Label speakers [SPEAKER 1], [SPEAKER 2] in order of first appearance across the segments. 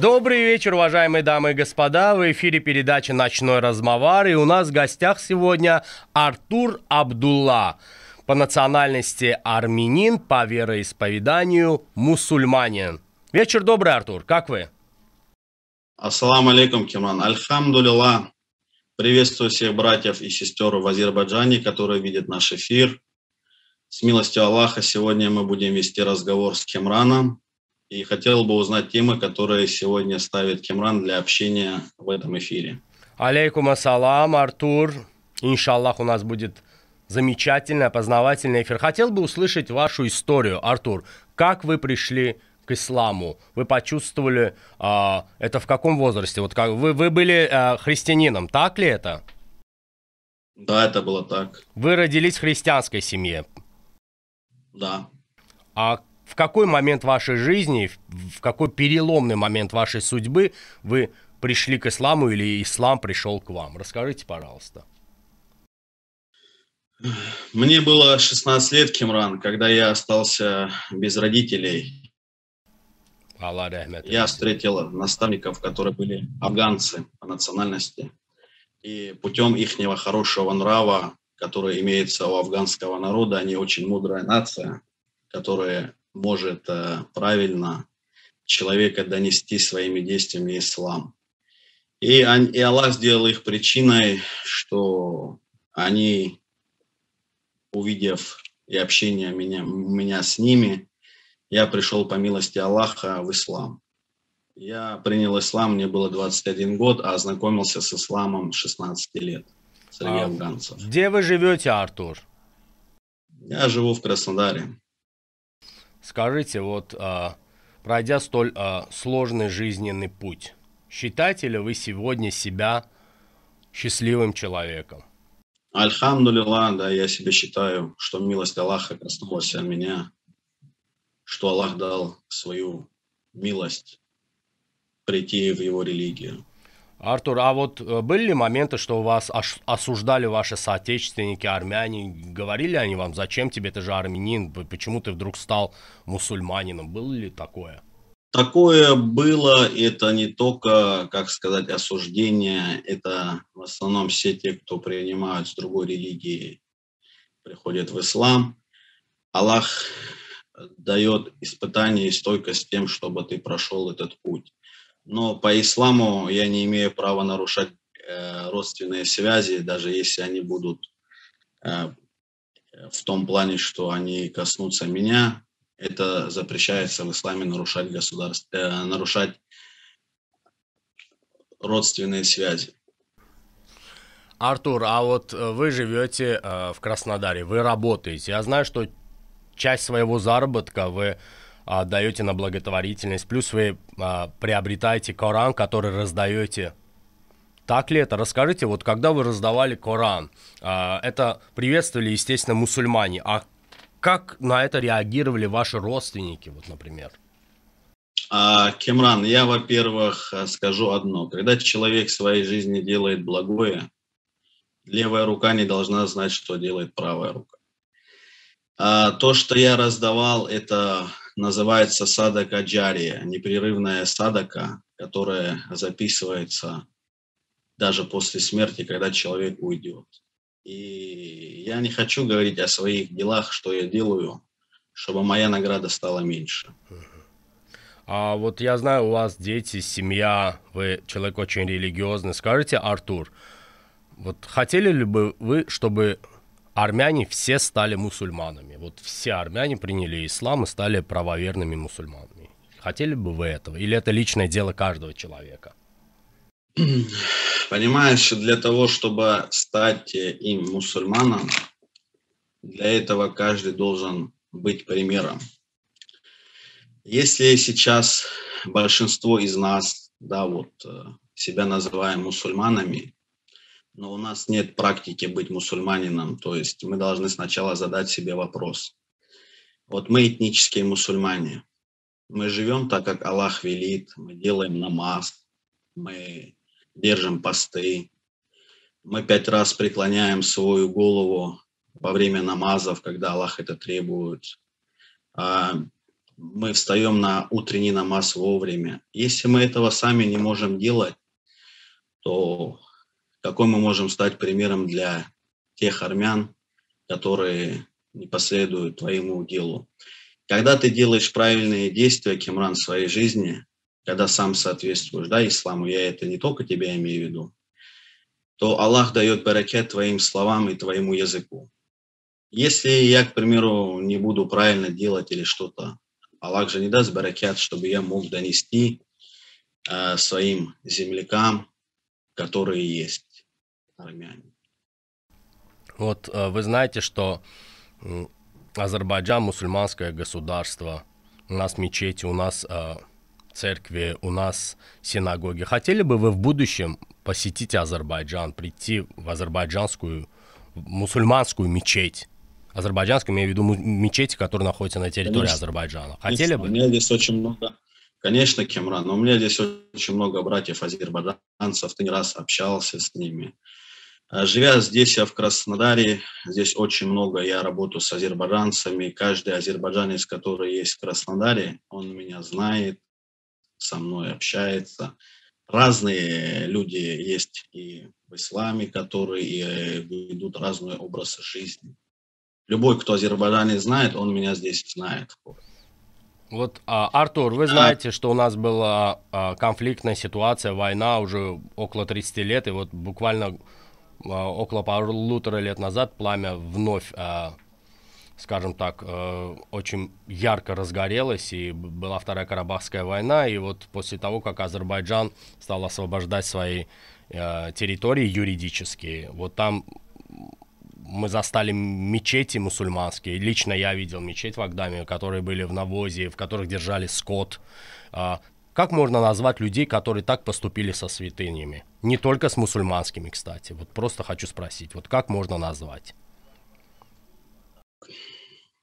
[SPEAKER 1] Добрый вечер, уважаемые дамы и господа. В эфире передача «Ночной размовар». И у нас в гостях сегодня Артур Абдулла. По национальности армянин, по вероисповеданию мусульманин. Вечер добрый, Артур. Как вы?
[SPEAKER 2] Ассаламу алейкум, Кимран. Альхамдулилла. Приветствую всех братьев и сестер в Азербайджане, которые видят наш эфир. С милостью Аллаха сегодня мы будем вести разговор с Кемраном. И хотел бы узнать темы, которые сегодня ставит Кемран для общения в этом эфире.
[SPEAKER 1] Алейкум ассалам, Артур. Иншаллах, у нас будет замечательный, познавательный эфир. Хотел бы услышать вашу историю, Артур. Как вы пришли к исламу? Вы почувствовали э, это в каком возрасте? Вот как вы, вы были э, христианином, так ли это?
[SPEAKER 2] Да, это было так.
[SPEAKER 1] Вы родились в христианской семье?
[SPEAKER 2] Да.
[SPEAKER 1] А в какой момент вашей жизни, в какой переломный момент вашей судьбы вы пришли к исламу или ислам пришел к вам? Расскажите, пожалуйста.
[SPEAKER 2] Мне было 16 лет, Кимран, когда я остался без родителей. Я встретил наставников, которые были афганцы по национальности. И путем их хорошего нрава, который имеется у афганского народа, они очень мудрая нация, которая может э, правильно человека донести своими действиями ислам. И, и Аллах сделал их причиной, что они, увидев и общение меня, меня с ними, я пришел по милости Аллаха в ислам. Я принял ислам, мне было 21 год, а ознакомился с исламом 16 лет среди а афганцев.
[SPEAKER 1] Где вы живете, Артур?
[SPEAKER 2] Я живу в Краснодаре.
[SPEAKER 1] Скажите, вот а, пройдя столь а, сложный жизненный путь, считаете ли вы сегодня себя счастливым человеком?
[SPEAKER 2] Альхамдулилла, да, я себя считаю, что милость Аллаха коснулась меня, что Аллах дал свою милость прийти в его религию.
[SPEAKER 1] Артур, а вот э, были ли моменты, что вас осуждали ваши соотечественники, армяне? Говорили они вам, зачем тебе, ты же армянин, почему ты вдруг стал мусульманином? Было ли такое?
[SPEAKER 2] Такое было, это не только, как сказать, осуждение, это в основном все те, кто принимают с другой религии, приходят в ислам. Аллах дает испытание и стойкость тем, чтобы ты прошел этот путь. Но по исламу я не имею права нарушать э, родственные связи, даже если они будут э, в том плане, что они коснутся меня. Это запрещается в исламе нарушать государство, э, нарушать родственные связи.
[SPEAKER 1] Артур, а вот э, вы живете э, в Краснодаре, вы работаете. Я знаю, что часть своего заработка вы а, даете на благотворительность, плюс вы а, приобретаете Коран, который раздаете. Так ли это? Расскажите, вот когда вы раздавали Коран, а, это приветствовали, естественно, мусульмане, а как на это реагировали ваши родственники, вот, например?
[SPEAKER 2] А, Кемран, я, во-первых, скажу одно. Когда человек в своей жизни делает благое, левая рука не должна знать, что делает правая рука. А, то, что я раздавал, это называется садака джария, непрерывная садака, которая записывается даже после смерти, когда человек уйдет. И я не хочу говорить о своих делах, что я делаю, чтобы моя награда стала меньше.
[SPEAKER 1] А вот я знаю, у вас дети, семья, вы человек очень религиозный. Скажите, Артур, вот хотели ли бы вы, чтобы армяне все стали мусульманами. Вот все армяне приняли ислам и стали правоверными мусульманами. Хотели бы вы этого? Или это личное дело каждого человека?
[SPEAKER 2] Понимаешь, для того, чтобы стать им мусульманом, для этого каждый должен быть примером. Если сейчас большинство из нас, да, вот э, себя называем мусульманами, но у нас нет практики быть мусульманином. То есть мы должны сначала задать себе вопрос. Вот мы этнические мусульмане. Мы живем так, как Аллах велит. Мы делаем намаз. Мы держим посты. Мы пять раз преклоняем свою голову во время намазов, когда Аллах это требует. А, мы встаем на утренний намаз вовремя. Если мы этого сами не можем делать, то какой мы можем стать примером для тех армян, которые не последуют твоему делу. Когда ты делаешь правильные действия, Кимран, в своей жизни, когда сам соответствуешь, да, исламу, я это не только тебя имею в виду, то Аллах дает баракет твоим словам и твоему языку. Если я, к примеру, не буду правильно делать или что-то, Аллах же не даст баракет, чтобы я мог донести э, своим землякам, которые есть армяне.
[SPEAKER 1] Вот э, вы знаете, что Азербайджан мусульманское государство, у нас мечети, у нас э, церкви, у нас синагоги. Хотели бы вы в будущем посетить Азербайджан, прийти в азербайджанскую мусульманскую мечеть? Азербайджанскую, имею в виду мечети, которые находятся на территории Конечно. Азербайджана. Хотели бы?
[SPEAKER 2] У меня здесь очень много, Конечно, Кемран, но у меня здесь очень много братьев азербайджанцев, ты не раз общался с ними. А, живя здесь, я в Краснодаре, здесь очень много, я работаю с азербайджанцами. Каждый азербайджанец, который есть в Краснодаре, он меня знает, со мной общается. Разные люди есть и в исламе, которые и ведут разный образ жизни. Любой, кто азербайджанец знает, он меня здесь знает.
[SPEAKER 1] Вот, а, Артур, вы знаете, что у нас была а, конфликтная ситуация, война уже около 30 лет, и вот буквально около полутора лет назад пламя вновь, а, скажем так, а, очень ярко разгорелось, и была Вторая Карабахская война, и вот после того, как Азербайджан стал освобождать свои территории юридические, вот там мы застали мечети мусульманские. Лично я видел мечеть в Агдаме, которые были в навозе, в которых держали скот. Как можно назвать людей, которые так поступили со святынями? Не только с мусульманскими, кстати. Вот просто хочу спросить, вот как можно назвать?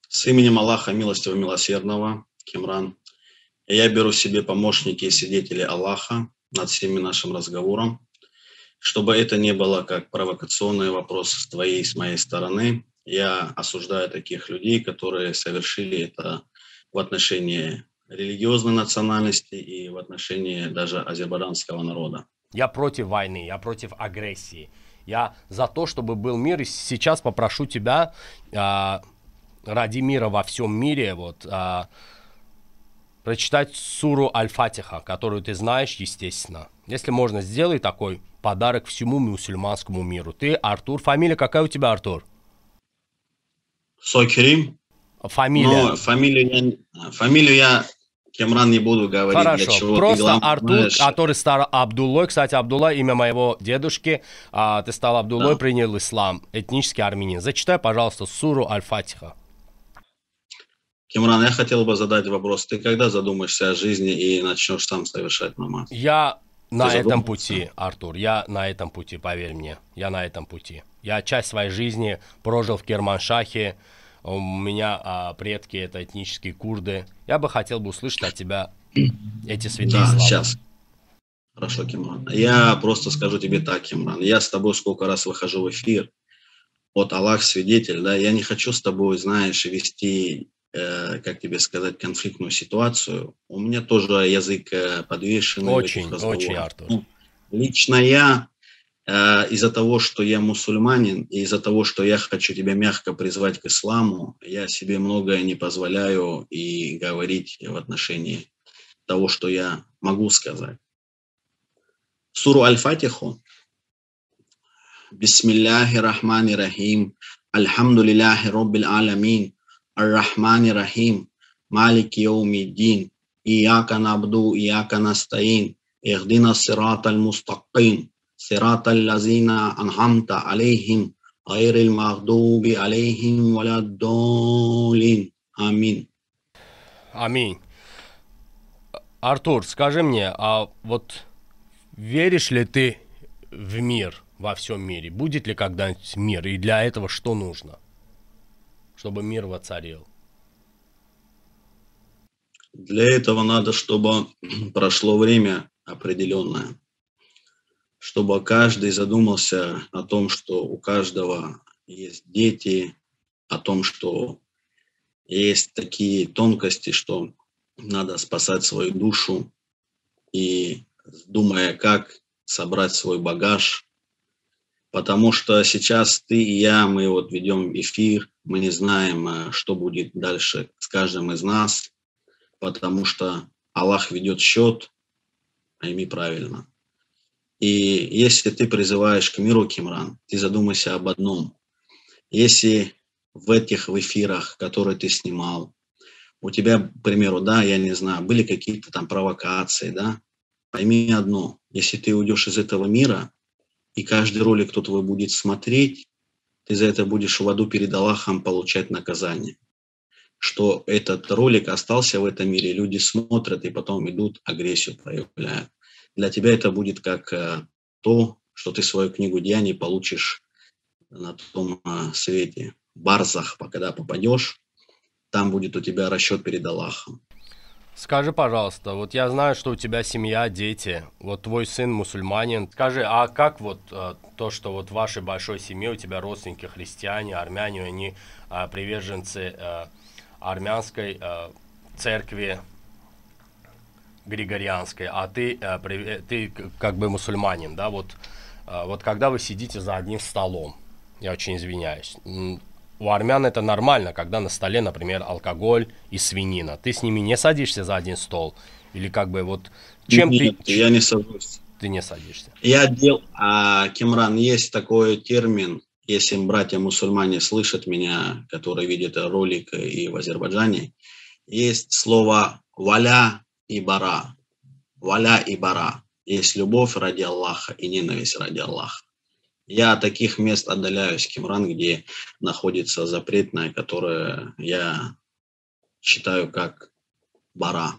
[SPEAKER 2] С именем Аллаха Милостивого Милосердного, Кимран, я беру себе помощники и свидетели Аллаха над всеми нашим разговором, чтобы это не было как провокационный вопрос с твоей и с моей стороны. Я осуждаю таких людей, которые совершили это в отношении религиозной национальности и в отношении даже азербайджанского народа.
[SPEAKER 1] Я против войны, я против агрессии. Я за то, чтобы был мир. И сейчас попрошу тебя а, ради мира во всем мире вот а, прочитать суру Аль-Фатиха, которую ты знаешь, естественно. Если можно, сделай такой подарок всему мусульманскому миру. Ты Артур. Фамилия какая у тебя, Артур?
[SPEAKER 2] Сокерим.
[SPEAKER 1] Фамилия.
[SPEAKER 2] Ну, фамилию я, фамилию я Кемран не буду говорить,
[SPEAKER 1] Хорошо, для чего просто ты Артур, знаешь... который стал Абдуллой. Кстати, Абдулла имя моего дедушки. А, ты стал Абдуллой, да. принял ислам, этнический армянин. Зачитай, пожалуйста, суру Аль-Фатиха.
[SPEAKER 2] Кимран, я хотел бы задать вопрос. Ты когда задумаешься о жизни и начнешь сам совершать намаз?
[SPEAKER 1] Я на Ты этом пути, Артур. Я на этом пути, поверь мне. Я на этом пути. Я часть своей жизни прожил в Керманшахе, у меня а, предки это этнические курды. Я бы хотел бы услышать от тебя эти святые да, слова.
[SPEAKER 2] сейчас. Хорошо, Кимран. Я просто скажу тебе так, Кимран. Я с тобой сколько раз выхожу в эфир. Вот Аллах свидетель, да, я не хочу с тобой, знаешь, вести, э, как тебе сказать, конфликтную ситуацию. У меня тоже язык э, подвешенный.
[SPEAKER 1] Очень, очень, Артур. Ну,
[SPEAKER 2] лично я из-за того, что я мусульманин, и из-за того, что я хочу тебя мягко призвать к исламу, я себе многое не позволяю и говорить в отношении того, что я могу сказать. Суру Аль-Фатиху. Бисмиллахи рахмани рахим. Альхамдулиллахи роббил аламин. Ар-Рахмани рахим. Малик йоумиддин. Ияка набду, ияка настаин. Ихдина сират аль-мустақим. صراط الذين أنعمت عليهم غير المغضوب عليهم ولا الضالين Аминь.
[SPEAKER 1] Аминь. Артур, скажи мне, а вот веришь ли ты в мир во всем мире? Будет ли когда-нибудь мир? И для этого что нужно? Чтобы мир воцарил.
[SPEAKER 2] Для этого надо, чтобы прошло время определенное чтобы каждый задумался о том, что у каждого есть дети, о том, что есть такие тонкости, что надо спасать свою душу и думая, как собрать свой багаж, потому что сейчас ты и я, мы вот ведем эфир, мы не знаем, э, что будет дальше с каждым из нас, потому что Аллах ведет счет, пойми правильно. И если ты призываешь к миру, Кимран, ты задумайся об одном. Если в этих в эфирах, которые ты снимал, у тебя, к примеру, да, я не знаю, были какие-то там провокации, да, пойми одно, если ты уйдешь из этого мира, и каждый ролик кто твой будет смотреть, ты за это будешь в аду перед Аллахом получать наказание. Что этот ролик остался в этом мире, люди смотрят и потом идут, агрессию проявляют. Для тебя это будет как э, то, что ты свою книгу деяний получишь на том э, свете. Барзах, когда попадешь, там будет у тебя расчет перед Аллахом.
[SPEAKER 1] Скажи, пожалуйста, вот я знаю, что у тебя семья, дети, вот твой сын мусульманин. Скажи, а как вот а, то, что вот в вашей большой семье у тебя родственники христиане, армяне, они а, приверженцы а, армянской а, церкви григорианской, а ты, а, при, ты как бы мусульманин, да, вот, а, вот когда вы сидите за одним столом, я очень извиняюсь, у армян это нормально, когда на столе, например, алкоголь и свинина. Ты с ними не садишься за один стол? Или как бы вот чем
[SPEAKER 2] Нет,
[SPEAKER 1] ты...
[SPEAKER 2] я не сажусь.
[SPEAKER 1] Ты не садишься.
[SPEAKER 2] Я дел... А, Кимран, есть такой термин, если братья-мусульмане слышат меня, которые видят ролик и в Азербайджане, есть слово «валя» и «бара». «Валя» и «бара». Есть любовь ради Аллаха и ненависть ради Аллаха. Я от таких мест отдаляюсь, Кимран, где находится запретное, которое я считаю как бара.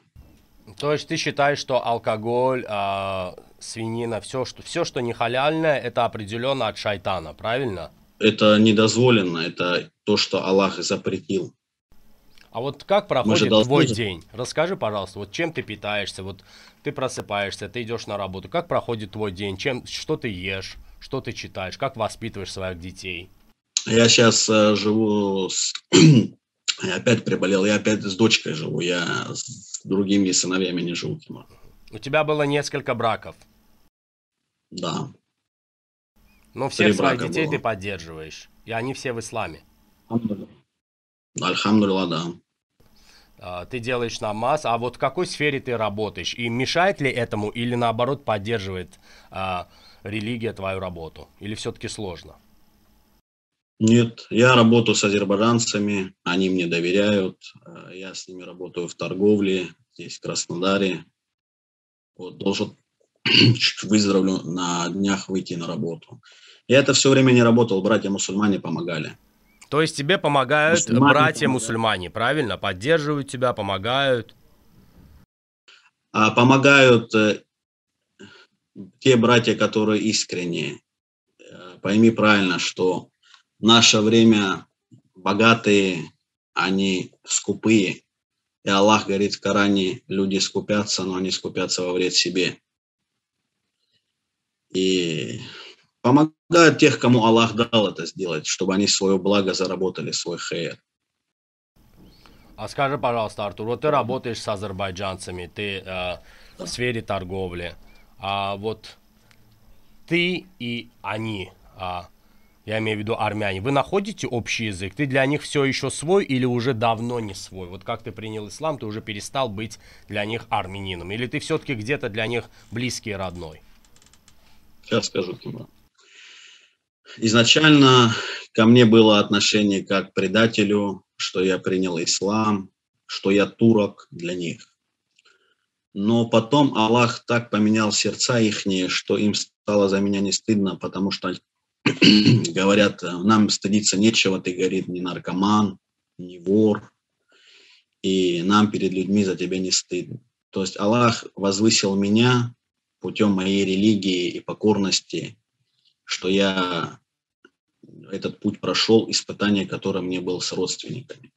[SPEAKER 1] То есть ты считаешь, что алкоголь, э, свинина, все что, все, что не халяльное, это определенно от шайтана, правильно?
[SPEAKER 2] Это недозволено, это то, что Аллах запретил.
[SPEAKER 1] А вот как проходит твой должны... день? Расскажи, пожалуйста, вот чем ты питаешься, вот ты просыпаешься, ты идешь на работу, как проходит твой день, чем, что ты ешь? Что ты читаешь? Как воспитываешь своих детей?
[SPEAKER 2] Я сейчас э, живу с... я опять приболел, я опять с дочкой живу, я с другими сыновьями не живу.
[SPEAKER 1] У тебя было несколько браков?
[SPEAKER 2] Да.
[SPEAKER 1] Но всех Три своих детей было. ты поддерживаешь, и они все в исламе?
[SPEAKER 2] Альхамдулилла, да.
[SPEAKER 1] А, ты делаешь намаз, а вот в какой сфере ты работаешь? И мешает ли этому или наоборот поддерживает а, религия твою работу? Или все-таки сложно?
[SPEAKER 2] Нет, я работаю с азербайджанцами, они мне доверяют, э, я с ними работаю в торговле, здесь в Краснодаре. Вот, должен выздоровлю на днях выйти на работу. Я это все время не работал, братья-мусульмане помогали.
[SPEAKER 1] То есть тебе помогают братья-мусульмане, правильно? Поддерживают тебя, помогают?
[SPEAKER 2] А, помогают э, те братья, которые искренние. Э, пойми правильно, что в наше время богатые, они скупые. И Аллах говорит в Коране, люди скупятся, но они скупятся во вред себе. И помогают тех, кому Аллах дал это сделать, чтобы они свое благо заработали, свой хейр.
[SPEAKER 1] А скажи, пожалуйста, Артур, вот ты работаешь с азербайджанцами, ты э, в сфере торговли а, вот ты и они, а, я имею в виду армяне, вы находите общий язык? Ты для них все еще свой или уже давно не свой? Вот как ты принял ислам, ты уже перестал быть для них армянином? Или ты все-таки где-то для них близкий и родной?
[SPEAKER 2] Сейчас скажу, Тима. Изначально ко мне было отношение как к предателю, что я принял ислам, что я турок для них. Но потом Аллах так поменял сердца ихние, что им стало за меня не стыдно, потому что говорят, нам стыдиться нечего, ты, говорит, не наркоман, не вор, и нам перед людьми за тебя не стыдно. То есть Аллах возвысил меня путем моей религии и покорности, что я этот путь прошел, испытание, которое мне был с родственниками.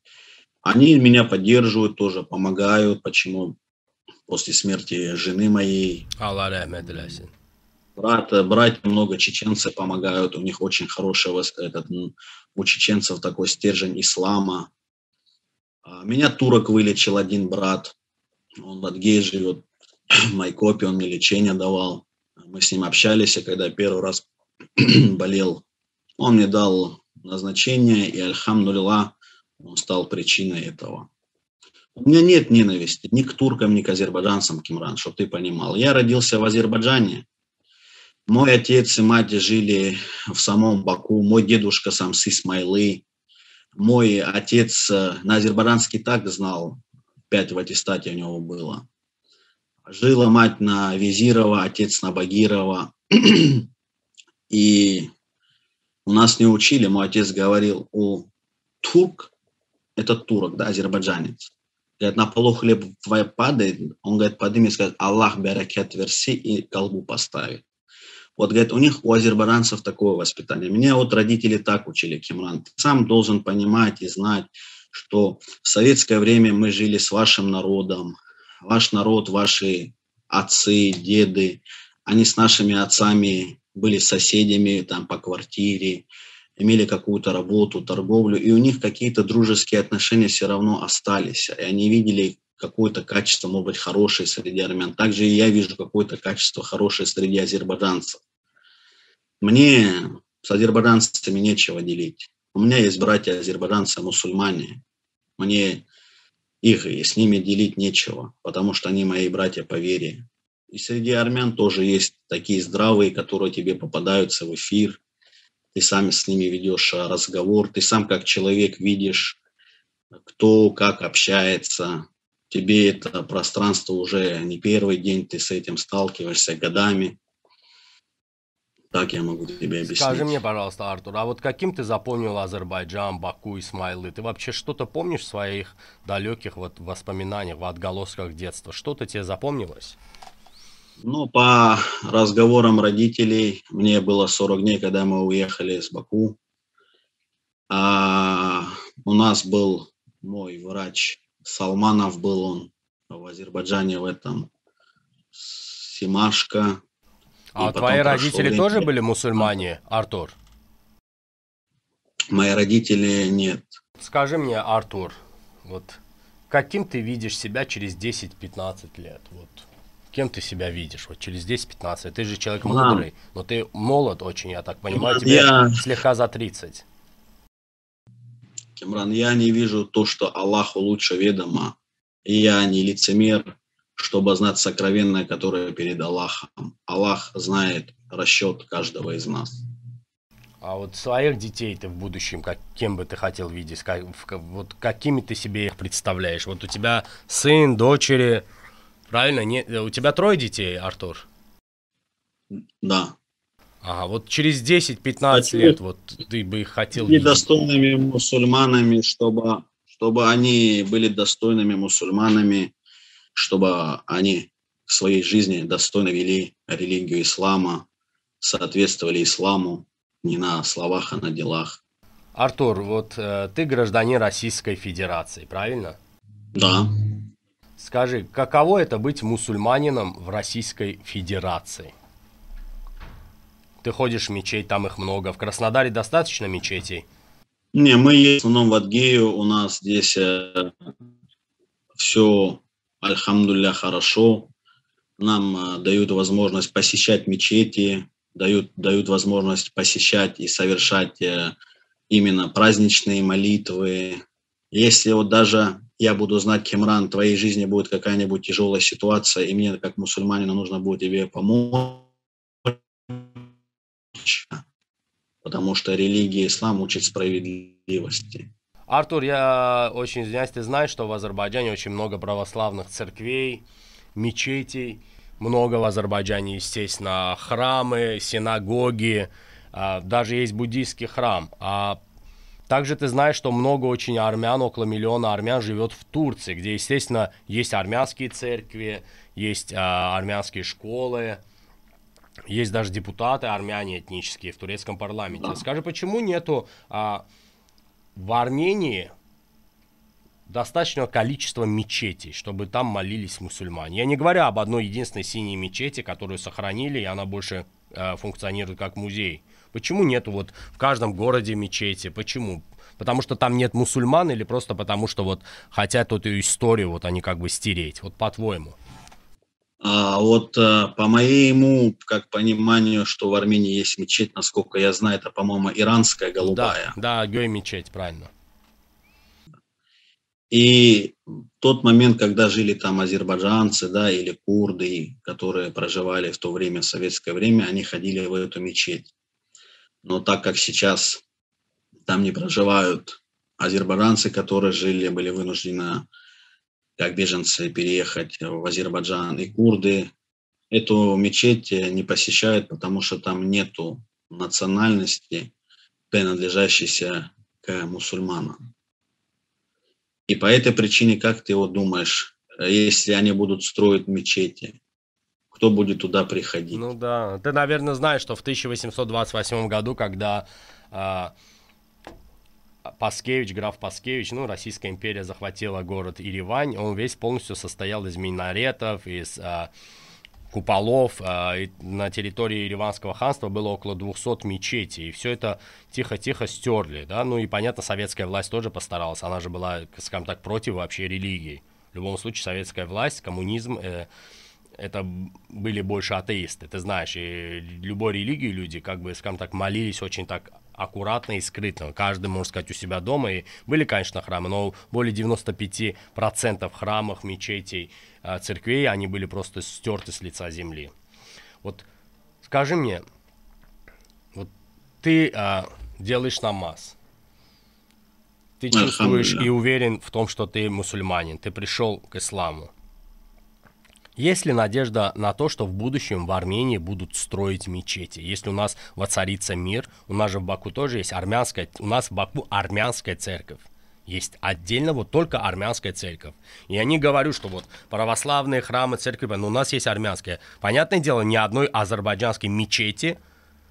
[SPEAKER 2] Они меня поддерживают, тоже помогают. Почему? после смерти жены моей.
[SPEAKER 1] Аллах рахмет
[SPEAKER 2] Брат, братья много чеченцев помогают, у них очень хороший этот, у чеченцев такой стержень ислама. А, меня турок вылечил один брат, Он в Адгее живет, в Майкопе, он мне лечение давал. Мы с ним общались, и когда первый раз болел, он мне дал назначение, и альхамдулилла, он стал причиной этого. У меня нет ненависти ни к туркам, ни к азербайджанцам, Кимран, чтобы ты понимал. Я родился в Азербайджане. Мой отец и мать жили в самом Баку. Мой дедушка сам с Исмайлы. Мой отец э, на азербайджанский так знал. Пять в аттестате у него было. Жила мать на Визирова, отец на Багирова. И у нас не учили, мой отец говорил, у турк, это турок, да, азербайджанец. Говорит, на полу хлеб твой падает, он говорит, подними и скажет, Аллах берекет верси и колбу поставит. Вот, говорит, у них, у азербайджанцев такое воспитание. Меня вот родители так учили, Кимран. Ты сам должен понимать и знать, что в советское время мы жили с вашим народом. Ваш народ, ваши отцы, деды, они с нашими отцами были соседями там по квартире, имели какую-то работу, торговлю, и у них какие-то дружеские отношения все равно остались, и они видели какое-то качество, может быть, хорошее среди армян. Также и я вижу какое-то качество хорошее среди азербайджанцев. Мне с азербайджанцами нечего делить. У меня есть братья азербайджанцы, мусульмане. Мне их и с ними делить нечего, потому что они мои братья по вере. И среди армян тоже есть такие здравые, которые тебе попадаются в эфир. Ты сам с ними ведешь а, разговор, ты сам как человек видишь, кто как общается. Тебе это пространство уже не первый день, ты с этим сталкиваешься годами. Так я могу тебе объяснить.
[SPEAKER 1] Скажи мне, пожалуйста, Артур, а вот каким ты запомнил Азербайджан, Баку, Исмайлы? Ты вообще что-то помнишь в своих далеких вот воспоминаниях, в отголосках детства? Что-то тебе запомнилось?
[SPEAKER 2] Ну, по разговорам родителей, мне было 40 дней, когда мы уехали из Баку. А у нас был мой врач, Салманов был он в Азербайджане в этом, Симашка.
[SPEAKER 1] А твои родители время. тоже были мусульмане, Артур?
[SPEAKER 2] Мои родители нет.
[SPEAKER 1] Скажи мне, Артур, вот каким ты видишь себя через 10-15 лет? Вот кем ты себя видишь вот через 10-15? Ты же человек мудрый, но ты молод очень, я так понимаю, тебе я... слегка за 30.
[SPEAKER 2] Кимран, я не вижу то, что Аллаху лучше ведомо, и я не лицемер, чтобы знать сокровенное, которое перед Аллахом. Аллах знает расчет каждого из нас.
[SPEAKER 1] А вот своих детей ты в будущем, как, кем бы ты хотел видеть? Как, вот какими ты себе их представляешь? Вот у тебя сын, дочери, Правильно? Не, у тебя трое детей, Артур?
[SPEAKER 2] Да.
[SPEAKER 1] Ага, вот через 10-15 лет вот ты бы их хотел
[SPEAKER 2] видеть. достойными мусульманами, чтобы, чтобы они были достойными мусульманами, чтобы они в своей жизни достойно вели религию ислама, соответствовали исламу не на словах, а на делах.
[SPEAKER 1] Артур, вот э, ты гражданин Российской Федерации, правильно?
[SPEAKER 2] Да.
[SPEAKER 1] Скажи, каково это быть мусульманином в Российской Федерации? Ты ходишь в мечеть, там их много. В Краснодаре достаточно мечетей?
[SPEAKER 2] Не, мы есть в основном в Адгею. У нас здесь э, все, альхамдулля, хорошо. Нам э, дают возможность посещать мечети, дают, дают возможность посещать и совершать э, именно праздничные молитвы. Если вот даже я буду знать, Кемран, в твоей жизни будет какая-нибудь тяжелая ситуация, и мне, как мусульманину, нужно будет тебе помочь, потому что религия ислам учит справедливости.
[SPEAKER 1] Артур, я очень извиняюсь, ты знаешь, что в Азербайджане очень много православных церквей, мечетей, много в Азербайджане, естественно, храмы, синагоги, а, даже есть буддийский храм. А также ты знаешь, что много очень армян, около миллиона армян живет в Турции, где, естественно, есть армянские церкви, есть а, армянские школы, есть даже депутаты армяне этнические в турецком парламенте. Да. Скажи, почему нету а, в Армении достаточного количества мечетей, чтобы там молились мусульмане? Я не говорю об одной единственной синей мечети, которую сохранили, и она больше а, функционирует как музей. Почему нету вот в каждом городе мечети? Почему? Потому что там нет мусульман или просто потому что вот хотят эту историю вот они как бы стереть? Вот по-твоему?
[SPEAKER 2] А вот э, по моему, как пониманию, что в Армении есть мечеть, насколько я знаю, это, по-моему, иранская голубая.
[SPEAKER 1] Да, да, Гёй мечеть, правильно.
[SPEAKER 2] И тот момент, когда жили там азербайджанцы, да, или курды, которые проживали в то время, в советское время, они ходили в эту мечеть. Но так как сейчас там не проживают азербайджанцы, которые жили, были вынуждены как беженцы переехать в Азербайджан, и курды эту мечеть не посещают, потому что там нету национальности, принадлежащейся к мусульманам. И по этой причине, как ты вот думаешь, если они будут строить мечети, кто будет туда приходить?
[SPEAKER 1] Ну да, ты, наверное, знаешь, что в 1828 году, когда а, Паскевич, граф Паскевич, ну, Российская империя захватила город Иривань, он весь полностью состоял из минаретов, из а, куполов. А, на территории Ириванского ханства было около 200 мечетей, и все это тихо-тихо стерли, да, ну и, понятно, советская власть тоже постаралась, она же была, скажем так, против вообще религии. В любом случае, советская власть, коммунизм, э, это были больше атеисты, ты знаешь, и любой религии люди, как бы, скажем так, молились очень так аккуратно и скрытно. Каждый, можно сказать, у себя дома. И были, конечно, храмы, но более 95% храмов, мечетей, а, церквей, они были просто стерты с лица земли. Вот скажи мне, вот ты а, делаешь намаз, ты чувствуешь и уверен в том, что ты мусульманин, ты пришел к исламу. Есть ли надежда на то, что в будущем в Армении будут строить мечети? Если у нас воцарится мир, у нас же в Баку тоже есть армянская, у нас в Баку армянская церковь. Есть отдельно вот только армянская церковь. И я не говорю, что вот православные храмы, церкви, но у нас есть армянская. Понятное дело, ни одной азербайджанской мечети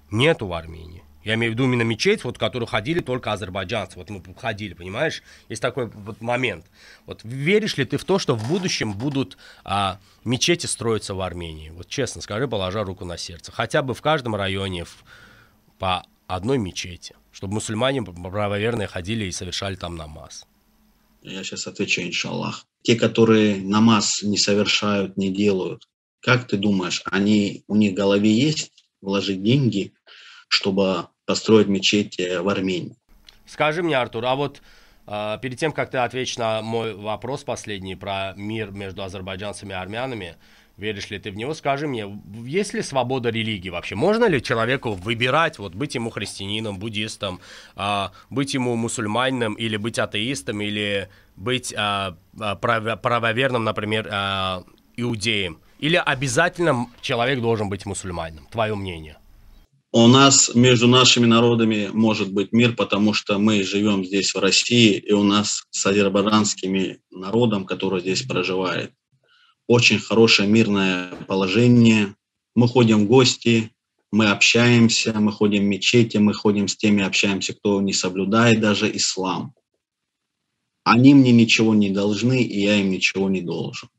[SPEAKER 1] нету в Армении. Я имею в виду именно мечеть, вот, в которую ходили только азербайджанцы. Вот мы ходили, понимаешь? Есть такой вот момент. Вот веришь ли ты в то, что в будущем будут а, мечети строиться в Армении? Вот честно скажи, положа руку на сердце. Хотя бы в каждом районе в, по одной мечети, чтобы мусульмане правоверные ходили и совершали там намаз.
[SPEAKER 2] Я сейчас отвечу, иншаллах. Те, которые намаз не совершают, не делают, как ты думаешь, они, у них в голове есть вложить деньги, чтобы построить мечеть в Армении.
[SPEAKER 1] Скажи мне, Артур, а вот э, перед тем, как ты ответишь на мой вопрос последний про мир между азербайджанцами и армянами, веришь ли ты в него, скажи мне, есть ли свобода религии вообще? Можно ли человеку выбирать, вот быть ему христианином, буддистом, э, быть ему мусульманином или быть атеистом, или быть э, прав, правоверным, например, э, иудеем? Или обязательно человек должен быть мусульманином? Твое мнение?
[SPEAKER 2] У нас между нашими народами может быть мир, потому что мы живем здесь в России, и у нас с азербайджанским народом, который здесь проживает, очень хорошее мирное положение. Мы ходим в гости, мы общаемся, мы ходим в мечети, мы ходим с теми, общаемся, кто не соблюдает даже ислам. Они мне ничего не должны, и я им ничего не должен.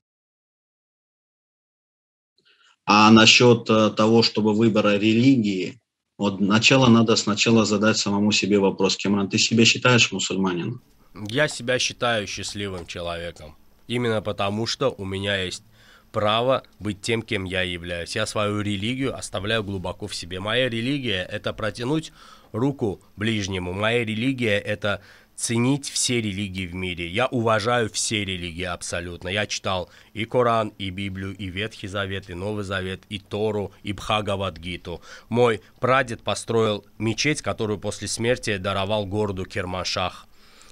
[SPEAKER 2] А насчет э, того, чтобы выбора религии, вот начало надо сначала задать самому себе вопрос, Кемран, ты себя считаешь мусульманином?
[SPEAKER 1] Я себя считаю счастливым человеком. Именно потому, что у меня есть право быть тем, кем я являюсь. Я свою религию оставляю глубоко в себе. Моя религия – это протянуть руку ближнему. Моя религия – это ценить все религии в мире. Я уважаю все религии абсолютно. Я читал и Коран, и Библию, и Ветхий Завет, и Новый Завет, и Тору, и Бхагавадгиту. Мой прадед построил мечеть, которую после смерти даровал городу Керманшах.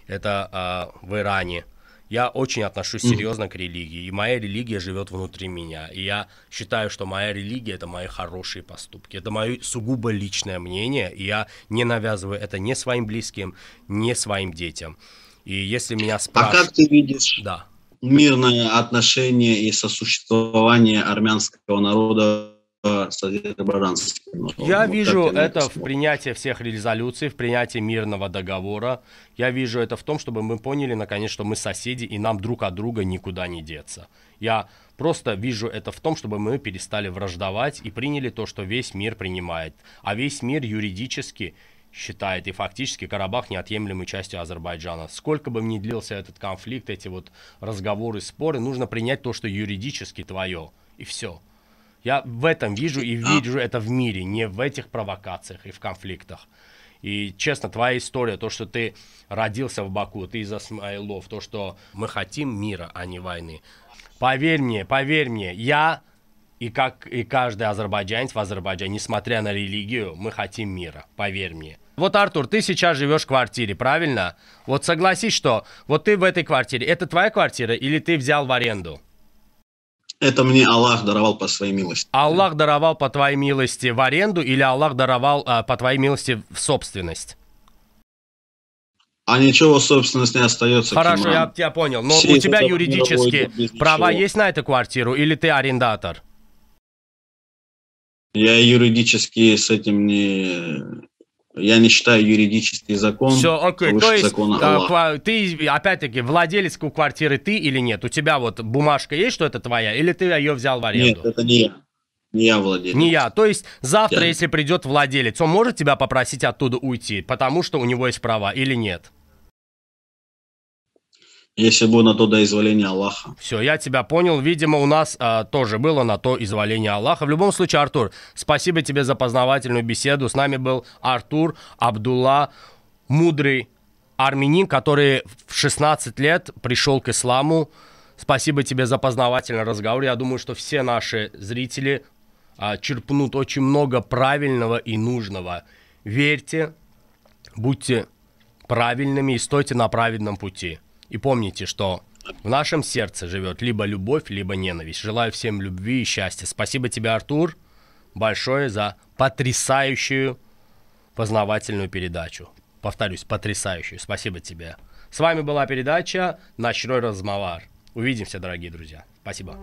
[SPEAKER 1] Это э, в Иране я очень отношусь серьезно к религии, и моя религия живет внутри меня. И я считаю, что моя религия это мои хорошие поступки. Это мое сугубо личное мнение, и я не навязываю это ни своим близким, ни своим детям. И если меня спрашивают...
[SPEAKER 2] А как ты видишь да. мирное отношение и сосуществование армянского народа с азербайджанским.
[SPEAKER 1] Я вот вижу это в принятии всех резолюций, в принятии мирного договора. Я вижу это в том, чтобы мы поняли, наконец, что мы соседи, и нам друг от друга никуда не деться. Я просто вижу это в том, чтобы мы перестали враждовать и приняли то, что весь мир принимает. А весь мир юридически считает и фактически Карабах неотъемлемой частью Азербайджана. Сколько бы ни длился этот конфликт, эти вот разговоры, споры, нужно принять то, что юридически твое. И все. Я в этом вижу и вижу это в мире, не в этих провокациях и в конфликтах. И честно, твоя история, то, что ты родился в Баку, ты из Асмайлов, то, что мы хотим мира, а не войны. Поверь мне, поверь мне, я и как и каждый азербайджанец в Азербайджане, несмотря на религию, мы хотим мира, поверь мне. Вот, Артур, ты сейчас живешь в квартире, правильно? Вот согласись, что вот ты в этой квартире, это твоя квартира или ты взял в аренду?
[SPEAKER 2] Это мне Аллах даровал по своей милости.
[SPEAKER 1] Аллах даровал по твоей милости в аренду или Аллах даровал а, по твоей милости в собственность?
[SPEAKER 2] А ничего собственность не остается.
[SPEAKER 1] Хорошо, я тебя понял. Но Все у тебя юридически права есть на эту квартиру или ты арендатор?
[SPEAKER 2] Я юридически с этим не... Я не считаю юридический закон.
[SPEAKER 1] Все, окей. То есть а, ты, опять-таки, владелец квартиры ты или нет? У тебя вот бумажка есть, что это твоя? Или ты ее взял в аренду?
[SPEAKER 2] Нет, это не я. Не я владелец.
[SPEAKER 1] Не я. То есть завтра, я... если придет владелец, он может тебя попросить оттуда уйти, потому что у него есть права или нет?
[SPEAKER 2] Если бы на то до изволения Аллаха.
[SPEAKER 1] Все, я тебя понял. Видимо, у нас а, тоже было на то изволение Аллаха. В любом случае, Артур, спасибо тебе за познавательную беседу. С нами был Артур Абдулла, мудрый армянин, который в 16 лет пришел к исламу. Спасибо тебе за познавательный разговор. Я думаю, что все наши зрители а, черпнут очень много правильного и нужного. Верьте, будьте правильными и стойте на праведном пути. И помните, что в нашем сердце живет либо любовь, либо ненависть. Желаю всем любви и счастья. Спасибо тебе, Артур, большое за потрясающую познавательную передачу. Повторюсь, потрясающую. Спасибо тебе. С вами была передача «Ночной размовар». Увидимся, дорогие друзья. Спасибо.